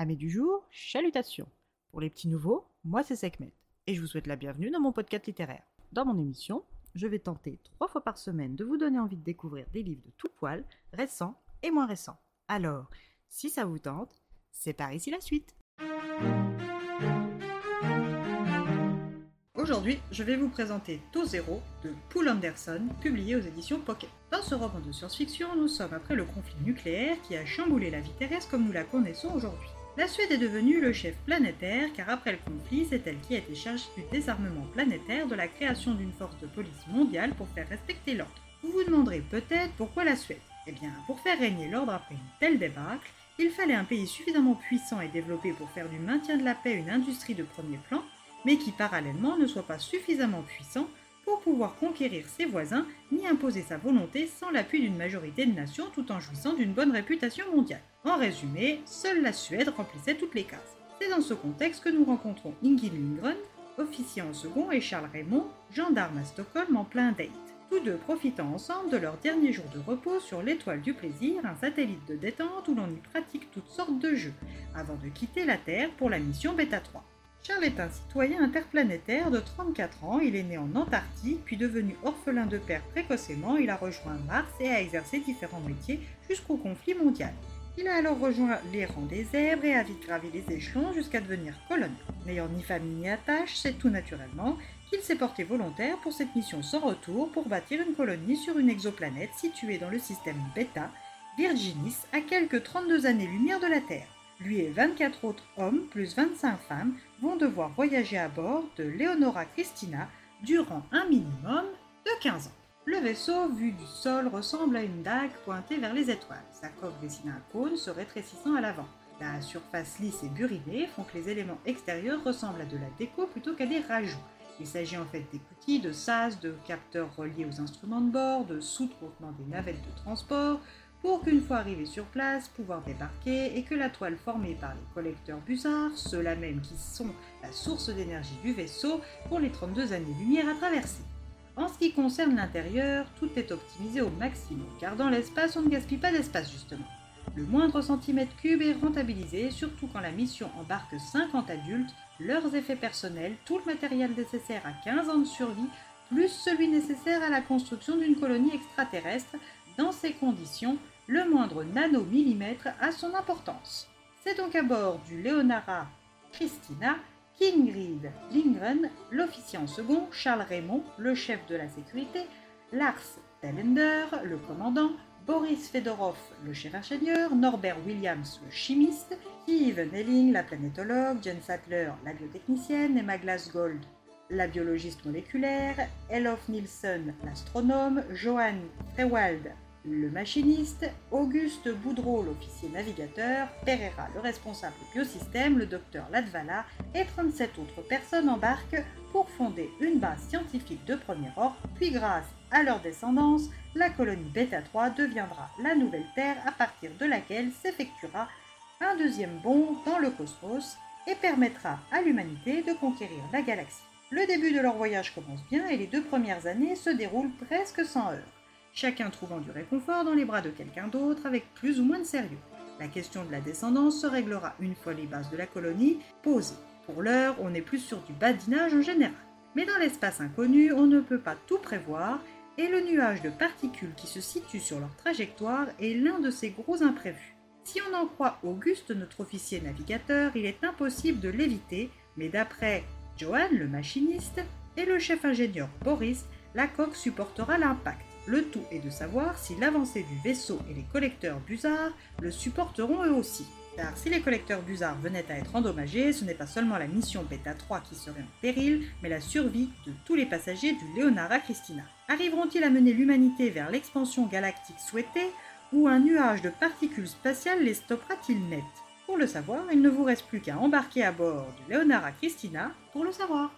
Amis du jour, chalutations Pour les petits nouveaux, moi c'est Sekhmet, et je vous souhaite la bienvenue dans mon podcast littéraire. Dans mon émission, je vais tenter trois fois par semaine de vous donner envie de découvrir des livres de tout poil, récents et moins récents. Alors, si ça vous tente, c'est par ici la suite Aujourd'hui, je vais vous présenter To Zero de Poul Anderson, publié aux éditions Pocket. Dans ce roman de science-fiction, nous sommes après le conflit nucléaire qui a chamboulé la vie terrestre comme nous la connaissons aujourd'hui. La Suède est devenue le chef planétaire car après le conflit, c'est elle qui a été chargée du désarmement planétaire, de la création d'une force de police mondiale pour faire respecter l'ordre. Vous vous demanderez peut-être pourquoi la Suède? Eh bien, pour faire régner l'ordre après une telle débâcle, il fallait un pays suffisamment puissant et développé pour faire du maintien de la paix une industrie de premier plan, mais qui parallèlement ne soit pas suffisamment puissant pour pouvoir conquérir ses voisins ni imposer sa volonté sans l'appui d'une majorité de nations tout en jouissant d'une bonne réputation mondiale. En résumé, seule la Suède remplissait toutes les cases. C'est dans ce contexte que nous rencontrons Ingrid Lindgren, officier en second, et Charles Raymond, gendarme à Stockholm en plein date. Tous deux profitant ensemble de leur dernier jour de repos sur l'étoile du plaisir, un satellite de détente où l'on y pratique toutes sortes de jeux, avant de quitter la Terre pour la mission Beta 3. Charles est un citoyen interplanétaire de 34 ans, il est né en Antarctique, puis devenu orphelin de père précocement, il a rejoint Mars et a exercé différents métiers jusqu'au conflit mondial. Il a alors rejoint les rangs des zèbres et a vite gravi les échelons jusqu'à devenir colonel. N'ayant ni famille ni attache, c'est tout naturellement qu'il s'est porté volontaire pour cette mission sans retour pour bâtir une colonie sur une exoplanète située dans le système Beta, Virginis, à quelques 32 années-lumière de la Terre. Lui et 24 autres hommes, plus 25 femmes, vont devoir voyager à bord de Leonora Christina durant un minimum de 15 ans. Le vaisseau, vu du sol, ressemble à une dague pointée vers les étoiles. Sa coque dessine un cône se rétrécissant à l'avant. La surface lisse et burinée font que les éléments extérieurs ressemblent à de la déco plutôt qu'à des rajouts. Il s'agit en fait d'écoutilles, de sas, de capteurs reliés aux instruments de bord, de soutes contenant des navettes de transport, pour qu'une fois arrivé sur place, pouvoir débarquer et que la toile formée par les collecteurs busards, ceux-là même qui sont la source d'énergie du vaisseau, pour les 32 années-lumière à traverser. En ce qui concerne l'intérieur, tout est optimisé au maximum, car dans l'espace, on ne gaspille pas d'espace justement. Le moindre centimètre cube est rentabilisé, surtout quand la mission embarque 50 adultes, leurs effets personnels, tout le matériel nécessaire à 15 ans de survie, plus celui nécessaire à la construction d'une colonie extraterrestre, dans ces conditions, le moindre nanomillimètre a son importance. C'est donc à bord du Leonara Christina qu'Ingrid Lindgren, l'officier en second, Charles Raymond, le chef de la sécurité, Lars Tellender, le commandant, Boris Fedorov, le chef ingénieur, Norbert Williams, le chimiste, Yves Nelling, la planétologue, Jen Sattler, la biotechnicienne, Emma Glasgold, la biologiste moléculaire, Elof Nielsen, l'astronome, Johan Frewald, le machiniste, Auguste Boudreau, l'officier navigateur, Pereira, le responsable biosystème, le docteur Latvala et 37 autres personnes embarquent pour fonder une base scientifique de premier ordre, puis grâce à leur descendance, la colonie Beta 3 deviendra la nouvelle Terre à partir de laquelle s'effectuera un deuxième bond dans le cosmos et permettra à l'humanité de conquérir la galaxie. Le début de leur voyage commence bien et les deux premières années se déroulent presque sans heurts chacun trouvant du réconfort dans les bras de quelqu'un d'autre avec plus ou moins de sérieux. La question de la descendance se réglera une fois les bases de la colonie posées. Pour l'heure, on est plus sur du badinage en général. Mais dans l'espace inconnu, on ne peut pas tout prévoir et le nuage de particules qui se situe sur leur trajectoire est l'un de ces gros imprévus. Si on en croit Auguste, notre officier navigateur, il est impossible de l'éviter, mais d'après Johan, le machiniste, et le chef ingénieur Boris, la coque supportera l'impact. Le tout est de savoir si l'avancée du vaisseau et les collecteurs busards le supporteront eux aussi. Car si les collecteurs busards venaient à être endommagés, ce n'est pas seulement la mission Beta 3 qui serait en péril, mais la survie de tous les passagers du Leonara Christina. Arriveront-ils à mener l'humanité vers l'expansion galactique souhaitée, ou un nuage de particules spatiales les stoppera-t-il net? Pour le savoir, il ne vous reste plus qu'à embarquer à bord du Leonara Christina pour le savoir.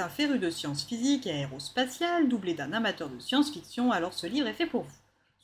Un féru de sciences physiques et aérospatiales, doublé d'un amateur de science-fiction, alors ce livre est fait pour vous.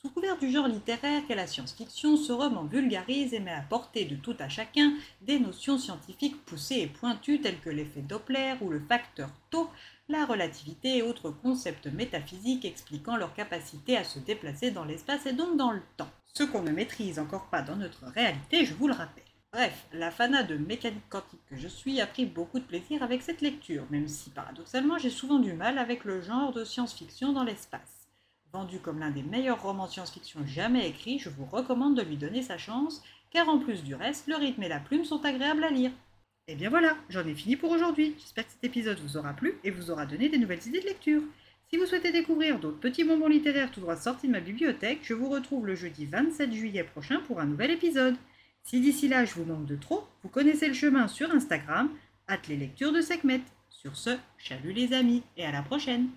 Sous couvert du genre littéraire qu'est la science-fiction, ce roman vulgarise et met à portée de tout à chacun des notions scientifiques poussées et pointues telles que l'effet Doppler ou le facteur tau, la relativité et autres concepts métaphysiques expliquant leur capacité à se déplacer dans l'espace et donc dans le temps. Ce qu'on ne maîtrise encore pas dans notre réalité, je vous le rappelle. Bref, la fana de mécanique quantique que je suis a pris beaucoup de plaisir avec cette lecture, même si paradoxalement j'ai souvent du mal avec le genre de science-fiction dans l'espace. Vendu comme l'un des meilleurs romans science-fiction jamais écrits, je vous recommande de lui donner sa chance, car en plus du reste, le rythme et la plume sont agréables à lire. Et bien voilà, j'en ai fini pour aujourd'hui. J'espère que cet épisode vous aura plu et vous aura donné des nouvelles idées de lecture. Si vous souhaitez découvrir d'autres petits bonbons littéraires tout droit sortis de ma bibliothèque, je vous retrouve le jeudi 27 juillet prochain pour un nouvel épisode. Si d'ici là je vous manque de trop, vous connaissez le chemin sur Instagram, at les lectures de Sekhmet. Sur ce, chalut les amis et à la prochaine